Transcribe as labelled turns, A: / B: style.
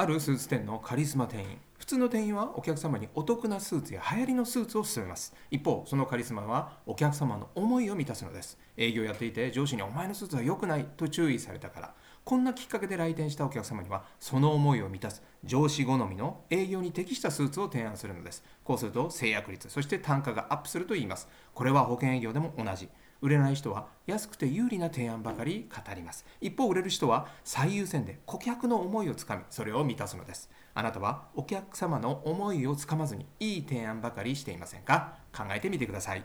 A: あるスーツ店のカリスマ店員。普通の店員はお客様にお得なスーツや流行りのスーツを勧めます。一方そのカリスマはお客様の思いを満たすのです。営業やっていて上司にお前のスーツは良くないと注意されたから。こんなきっかけで来店したお客様にはその思いを満たす。上司好みの営業に適したスーツを提案するのです。こうすると制約率そして単価がアップすると言います。これは保険営業でも同じ。売れない人は安くて有利な提案ばかり語ります。一方売れる人は最優先で顧客の思いをつかみそれを満たすのです。あなたはお客様の思いをつかまずにいい提案ばかりしていませんか？考えてみてください。